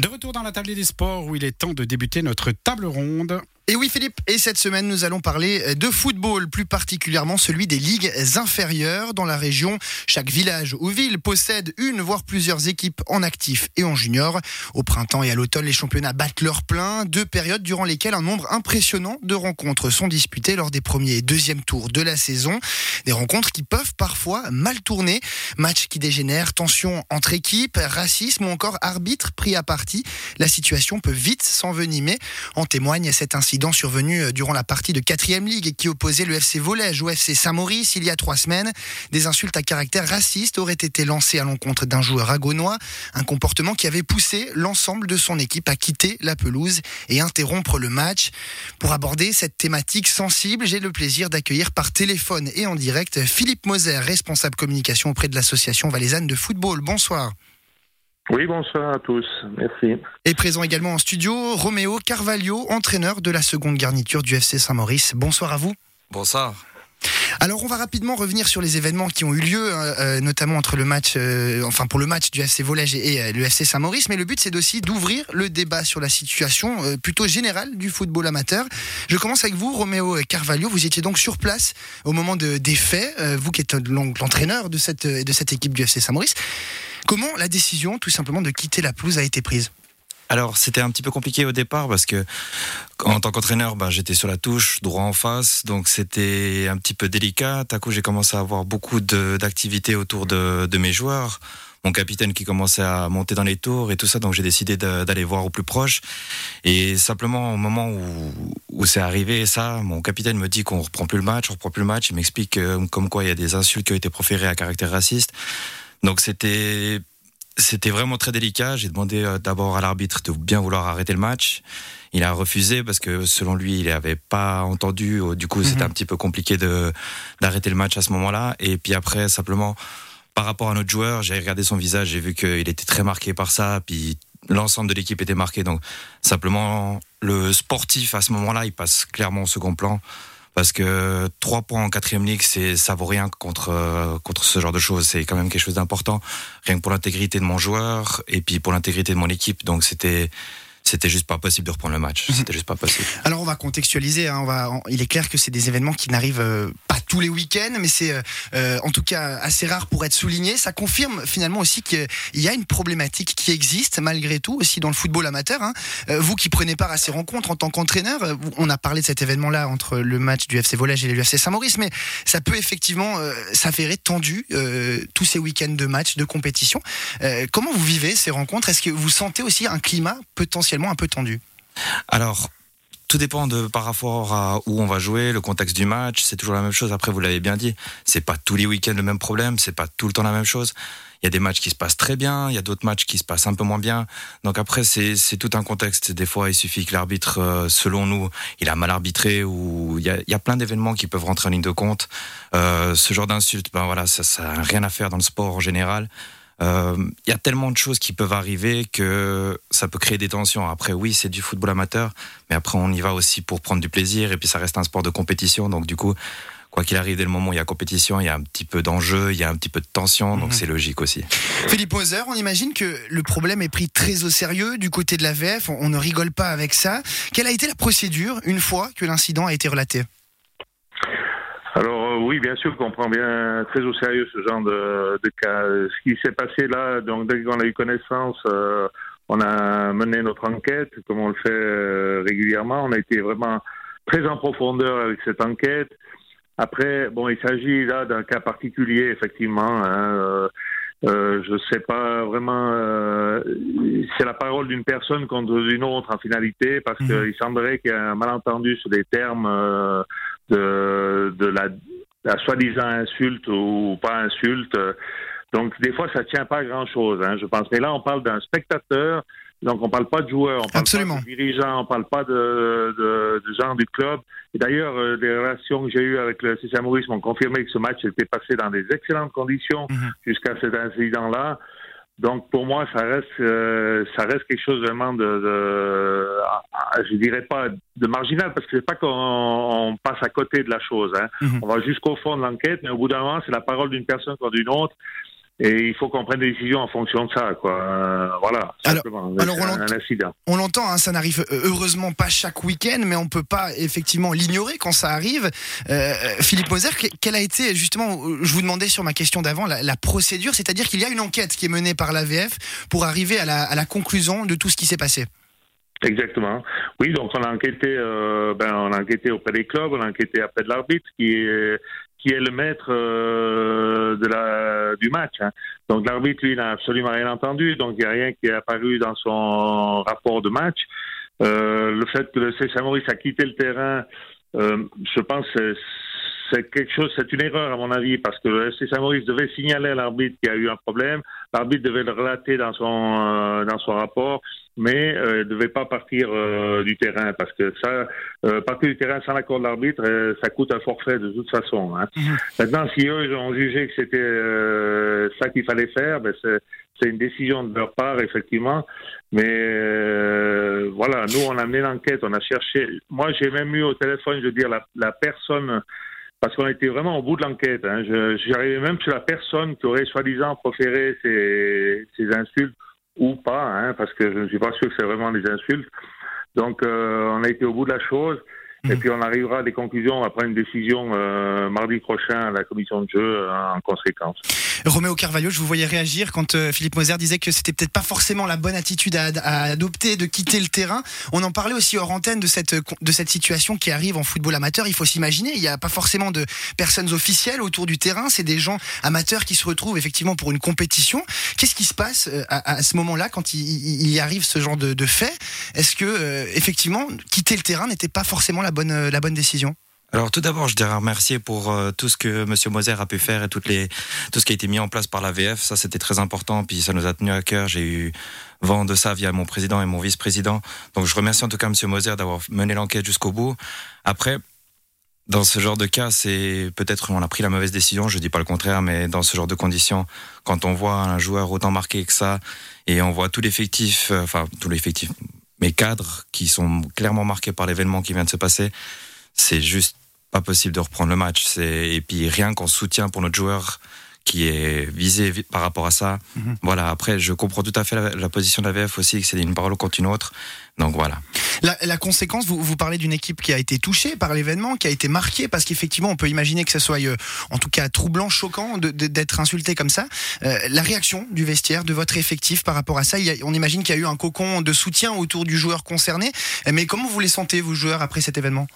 De retour dans la table des sports où il est temps de débuter notre table ronde. Et oui Philippe, et cette semaine nous allons parler de football, plus particulièrement celui des ligues inférieures dans la région. Chaque village ou ville possède une voire plusieurs équipes en actif et en junior. Au printemps et à l'automne, les championnats battent leur plein, deux périodes durant lesquelles un nombre impressionnant de rencontres sont disputées lors des premiers et deuxièmes tours de la saison. Des rencontres qui peuvent parfois mal tourner, matchs qui dégénèrent, tensions entre équipes, racisme ou encore arbitre pris à partie. La situation peut vite s'envenimer. En témoigne cet incident survenu euh, durant la partie de 4ème Ligue qui opposait le FC Volège au FC Saint-Maurice il y a trois semaines. Des insultes à caractère raciste auraient été lancées à l'encontre d'un joueur agonois, un comportement qui avait poussé l'ensemble de son équipe à quitter la pelouse et interrompre le match. Pour aborder cette thématique sensible, j'ai le plaisir d'accueillir par téléphone et en direct Philippe Moser, responsable communication auprès de l'association valaisanne de football. Bonsoir. Oui, bonsoir à tous. Merci. Et présent également en studio, Roméo Carvalho, entraîneur de la seconde garniture du FC Saint-Maurice. Bonsoir à vous. Bonsoir. Alors on va rapidement revenir sur les événements qui ont eu lieu, euh, euh, notamment entre le match, euh, enfin pour le match du FC Volège et, le FC Saint-Maurice. Mais le but c'est aussi d'ouvrir le débat sur la situation plutôt générale du football amateur. Je commence avec vous, Roméo Carvalho. Vous étiez donc sur place au moment de, des faits, vous qui êtes l'entraîneur de cette de cette équipe du FC Saint-Maurice. Comment la décision, tout simplement, de quitter la pelouse a été prise? Alors c'était un petit peu compliqué au départ parce que en tant qu'entraîneur, bah, j'étais sur la touche, droit en face, donc c'était un petit peu délicat. À coup, j'ai commencé à avoir beaucoup d'activités autour de, mes joueurs. Mon capitaine qui commençait à monter dans les tours et tout ça, donc j'ai décidé d'aller voir au plus proche. Et simplement au moment où, c'est arrivé, ça, mon capitaine me dit qu'on reprend plus le match, on reprend plus le match. Il m'explique euh, comme quoi il y a des insultes qui ont été proférées à caractère raciste. Donc c'était c'était vraiment très délicat. J'ai demandé euh, d'abord à l'arbitre de bien vouloir arrêter le match. Il a refusé parce que selon lui, il n'avait pas entendu. Du coup, c'était mhm. un petit peu compliqué de d'arrêter le match à ce moment-là. Et puis après, simplement par rapport à notre joueur, j'ai regardé son visage, j'ai vu qu'il était très marqué par ça. Puis l'ensemble de l'équipe était marqué. Donc simplement, le sportif à ce moment-là, il passe clairement au second plan parce que trois points en quatrième ligue, c'est ça vaut rien contre euh, contre ce genre de choses. C'est quand même quelque chose d'important, rien que pour l'intégrité de mon joueur et puis pour l'intégrité de mon équipe. Donc c'était c'était juste pas possible de reprendre le match. Mhm. C'était juste pas possible. Alors on va contextualiser. Hein, on va, il est clair que c'est des événements qui n'arrivent euh, pas tous les week-ends, mais c'est euh, euh, en tout cas assez rare pour être souligné. Ça confirme finalement aussi qu'il y a une problématique qui existe malgré tout aussi dans le football amateur. Hein. vous qui prenez part à ces rencontres en tant qu'entraîneur, on a parlé de cet événement-là entre le match du FC Volage et le FC Saint-Maurice, mais ça peut effectivement s'avérer tendu tous ces week-ends de matchs, de compétition. comment vous vivez ces rencontres? Est-ce que vous sentez aussi un climat potentiellement un peu tendu Alors, tout dépend de par rapport à où on va jouer, le contexte du match. C'est toujours la même chose. Après, vous l'avez bien dit, c'est pas tous les week-ends le même problème, c'est pas tout le temps la même chose. Il y a des matchs qui se passent très bien, il y a d'autres matchs qui se passent un peu moins bien. Donc après, c'est tout un contexte. Des fois, il suffit que l'arbitre, euh, selon nous, il a mal arbitré ou il y a, plein d'événements qui peuvent rentrer en ligne de compte. Euh, ce genre d'insulte, ben voilà, ça n'a rien à faire dans le sport en général. Il euh, y a tellement de choses qui peuvent arriver que ça peut créer des tensions. Après, oui, c'est du football amateur, mais après, on y va aussi pour prendre du plaisir et puis ça reste un sport de compétition. Donc, du coup, quoi qu'il arrive, dès le moment où il y a compétition, il y a un petit peu d'enjeu, il y a un petit peu de tension, donc mhm. c'est logique aussi. Philippe Moser, on imagine que le problème est pris très au sérieux du côté de la VF, on ne rigole pas avec ça. Quelle a été la procédure une fois que l'incident a été relaté? Alors euh, oui, bien sûr qu'on prend bien très au sérieux ce genre de, de cas. Ce qui s'est passé là, donc dès qu'on a eu connaissance, euh, on a mené notre enquête, comme on le fait euh, régulièrement. On a été vraiment très en profondeur avec cette enquête. Après, bon, il s'agit là d'un cas particulier, effectivement. Hein, euh, je ne sais pas vraiment. Euh, c'est la parole d'une personne contre une autre en finalité, parce mhm. qu'il semblerait qu'il y ait un malentendu sur des termes euh, de, de la, la soi-disant insulte ou pas insulte. Donc des fois, ça tient pas à grand chose, hein, je pense. Mais là, on parle d'un spectateur donc, on parle pas de joueurs, on parle Absolument. pas de dirigeants, on parle pas de, de, de gens du club. Et d'ailleurs, euh, les relations que j'ai eues avec le CC Maurice m'ont confirmé que ce match était passé dans des excellentes conditions mhm. jusqu'à cet incident-là. Donc, pour moi, ça reste, euh, ça reste quelque chose vraiment de, de je dirais pas de marginal, parce que c'est pas qu'on passe à côté de la chose. Hein. Mhm. On va jusqu'au fond de l'enquête, mais au bout d'un moment, c'est la parole d'une personne contre d'une autre. Et il faut qu'on prenne des décisions en fonction de ça, quoi. Euh, voilà. Alors, alors on l'entend, hein, ça n'arrive euh, heureusement pas chaque week-end, mais on peut pas effectivement l'ignorer quand ça arrive. Euh, Philippe Moser, quelle a été justement, je vous demandais sur ma question d'avant, la, la, procédure, c'est-à-dire qu'il y a une enquête qui est menée par l'AVF pour arriver à la, à la conclusion de tout ce qui s'est passé. Exactement. Oui, donc on a enquêté, euh, ben on a enquêté auprès des clubs, on a enquêté auprès de l'arbitre qui est qui est le maître euh, de la du match. Hein. Donc l'arbitre lui n'a absolument rien entendu, donc il n'y a rien qui est apparu dans son rapport de match. Euh, le fait que le CSA Maurice a quitté le terrain, euh, je pense c'est quelque chose, c'est une erreur à mon avis, parce que le FC Saint-Maurice devait signaler à l'arbitre qu'il y a eu un problème, l'arbitre devait le relater dans son euh, dans son rapport, mais euh, ne devait pas partir euh, du terrain, parce que ça, euh, partir du terrain sans l'accord de l'arbitre, ça coûte un forfait de toute façon. Hein. Mhm. Maintenant, si eux ont jugé que c'était ça qu'il fallait faire, ben c'est une décision de leur part, effectivement. Mais voilà, nous, on a mené l'enquête, on a cherché. Moi, j'ai même eu au téléphone, je veux dire, la, la personne parce qu'on était vraiment au bout de l'enquête. Hein. J'arrivais même sur la personne qui aurait soi-disant proféré ces, ces, insultes ou pas, hein, parce que je ne suis pas sûr que c'est vraiment des insultes. Donc euh, on a été au bout de la chose. Et puis on arrivera à des conclusions, après une décision euh, mardi prochain à la commission de jeu euh, en conséquence. Roméo Carvalho, je vous voyais réagir quand euh, Philippe Moser disait que c'était peut-être pas forcément la bonne attitude à, adopter de quitter le terrain. On en parlait aussi hors antenne de cette, de cette situation qui arrive en football amateur. Il faut s'imaginer, il n'y a pas forcément de personnes officielles autour du terrain, c'est des gens amateurs qui se retrouvent effectivement pour une compétition. Qu'est-ce qui se passe à, ce moment-là quand il, y arrive ce genre de, de fait? Est-ce que effectivement quitter le terrain n'était pas forcément la bonne, la bonne décision alors tout d'abord, je dirais remercier pour euh, tout ce que Monsieur Moser a pu faire et tout ce qui a été mis en place par la VF. Ça, c'était très important. Puis ça nous a tenu à cœur. J'ai eu vent de ça via mon président et mon vice-président. Donc je remercie en tout cas Monsieur Moser d'avoir mené l'enquête jusqu'au bout. Après, dans ce genre de cas, c'est peut-être on a pris la mauvaise décision. Je dis pas le contraire, mais dans ce genre de conditions, quand on voit un joueur autant marqué que ça et on voit tout l'effectif, euh, enfin tout l'effectif, mes cadres qui sont clairement marqués par l'événement qui vient de se passer, c'est juste pas possible de reprendre le match. Et puis rien qu'en soutien pour notre joueur qui est visé par rapport à ça. Mhm. Voilà, après, je comprends tout à fait la, position de la VF aussi, que c'est une parole contre une autre. Donc voilà. La, conséquence, vous, vous parlez d'une équipe qui a été touchée par l'événement, qui a été marquée, parce qu'effectivement, on peut imaginer que ce soit, euh, en tout cas, troublant, choquant d'être insulté comme ça. Euh, la réaction du vestiaire, de votre effectif par rapport à ça, on imagine qu'il y a eu un cocon de soutien autour du joueur concerné. Mais comment vous les sentez, vous joueurs, après cet événement?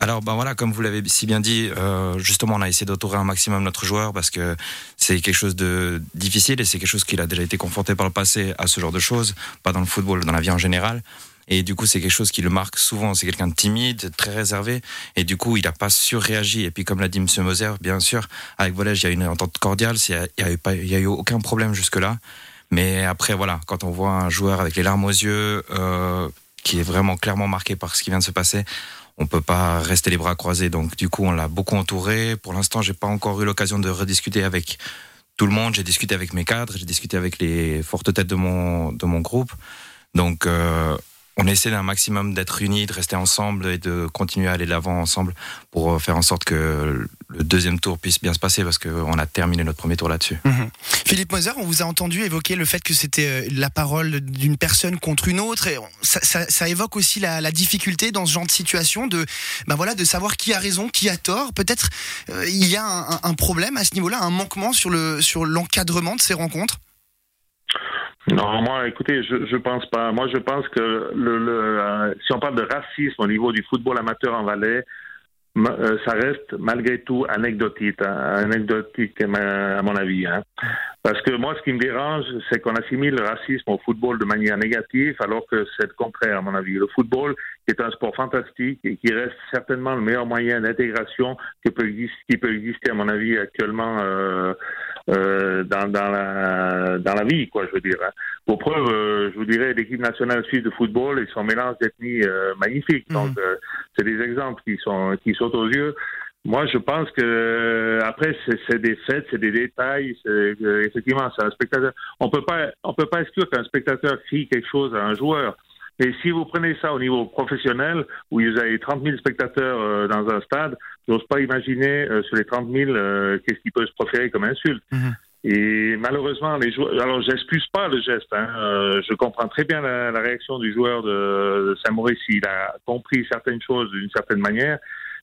Alors ben voilà, comme vous l'avez si bien dit, euh, justement on a essayé d'autorer un maximum notre joueur parce que c'est quelque chose de difficile et c'est quelque chose qu'il a déjà été confronté par le passé à ce genre de choses, pas dans le football, dans la vie en général. Et du coup, c'est quelque chose qui le marque souvent. C'est quelqu'un de timide, très réservé. Et du coup, il n'a pas surréagi. Et puis, comme l'a dit M. Moser, bien sûr, avec Volège, il y a une entente cordiale. Il n'y a, a eu aucun problème jusque-là. Mais après, voilà, quand on voit un joueur avec les larmes aux yeux, euh, qui est vraiment clairement marqué par ce qui vient de se passer, on peut pas rester les bras croisés. Donc du coup, on l'a beaucoup entouré. Pour l'instant, j'ai pas encore eu l'occasion de rediscuter avec tout le monde. J'ai discuté avec mes cadres, j'ai discuté avec les fortes têtes de mon de mon groupe. Donc euh, on essaie d'un maximum d'être unis, de rester ensemble et de continuer à aller de l'avant ensemble pour euh, faire en sorte que le deuxième tour puisse bien se passer parce qu'on a terminé notre premier tour là-dessus. Mhm. Philippe Moser, on vous a entendu évoquer le fait que c'était euh, la parole d'une personne contre une autre. Et ça, évoque aussi la, difficulté dans ce genre de situation de, ben voilà, de savoir qui a raison, qui a tort. Peut-être euh, il y a un, un, problème à ce niveau-là, un manquement sur le sur l'encadrement de ces rencontres? Non, moi, écoutez, je je pense pas. Moi, je pense que le, le euh, si on parle de racisme au niveau du football amateur en Valais, euh, ça reste malgré tout anecdotique, hein, anecdotique à mon avis. Hein. Parce que moi, ce qui me dérange, c'est qu'on assimile le racisme au football de manière négative, alors que c'est le contraire, à mon avis. Le football est un sport fantastique et qui reste certainement le meilleur moyen d'intégration qui peut, qui peut exister, à mon avis, actuellement euh, euh, dans, dans, la, dans la vie, quoi, je veux dire. Hein. Pour preuve, euh, je vous dirais, l'équipe nationale suisse de football et son mélange d'ethnies euh, magnifique. Mhm. Donc, euh, c'est des exemples qui sont qui sautent aux yeux. Moi, je pense que après, c'est des faits, c'est des détails. effectivement, c'est un spectateur. On peut pas, on peut pas exclure qu'un spectateur crie quelque chose à un joueur. Et si vous prenez ça au niveau professionnel, où vous avez 30 000 spectateurs euh, dans un stade, j'ose pas imaginer euh, sur les 30 000 euh, qu'est-ce qui peut se proférer comme insulte. Mhm. Et malheureusement, les joueurs. Alors, j'excuse pas le geste. Hein. Euh, je comprends très bien la, la réaction du joueur de, de Saint-Maurice. Il a compris certaines choses d'une certaine manière.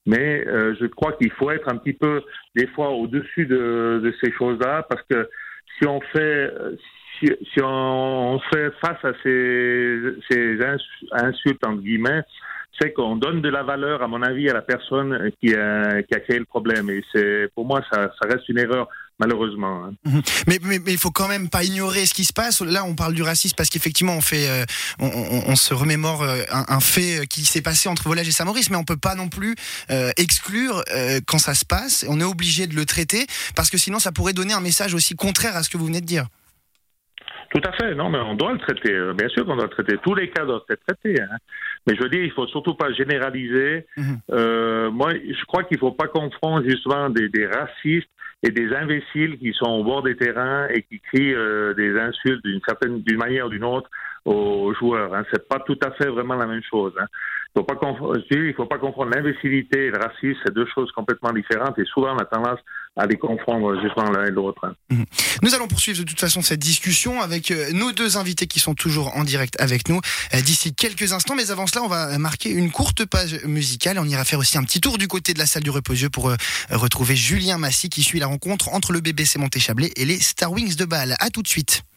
Mais euh, je crois qu'il faut être un petit peu, des fois, au-dessus de, de ces choses-là, parce que si on fait, si, si on fait face à ces, ces ins- insultes entre guillemets, c'est qu'on donne de la valeur, à mon avis, à la personne qui a, créé le problème. Et c'est, pour moi, ça, reste une erreur, malheureusement. hein. Mais mais mais il faut quand même pas ignorer ce qui se passe. Là, on parle du racisme parce qu'effectivement, on fait, euh, on, se remémore euh, un, fait qui s'est passé entre Volage et Saint-Maurice, mais on peut pas non plus euh, exclure euh, quand ça se passe. On est obligé de le traiter parce que sinon, ça pourrait donner un message aussi contraire à ce que vous venez de dire. Tout à fait, non, mais on doit le traiter. Euh, Bien sûr qu'on doit le traiter. Tous les cas doivent être traités. hein. Mais je veux dire, il faut surtout pas généraliser. Mhm. Euh, moi, je crois qu'il faut pas confondre justement des, des racistes et des imbéciles qui sont au bord des terrains et qui crient euh, des insultes d'une certaine, d'une manière ou d'une autre aux joueurs. Hein. C'est pas tout à fait vraiment la même chose. Hein. Faut pas dis, il faut pas confondre l'imbécilité et le racisme. C'est deux choses complètement différentes et souvent on a tendance à les confondre justement l'un et l'autre. hein. Nous allons poursuivre de toute façon cette discussion avec euh, nos deux invités qui sont toujours en direct avec nous euh, d'ici quelques instants. Mais avant cela, on va marquer une courte page musicale. On ira faire aussi un petit tour du côté de la salle du reposieux pour euh, retrouver Julien Massy qui suit la rencontre entre le BBC Montéchablais et les Star Wings de Bâle. À tout de suite.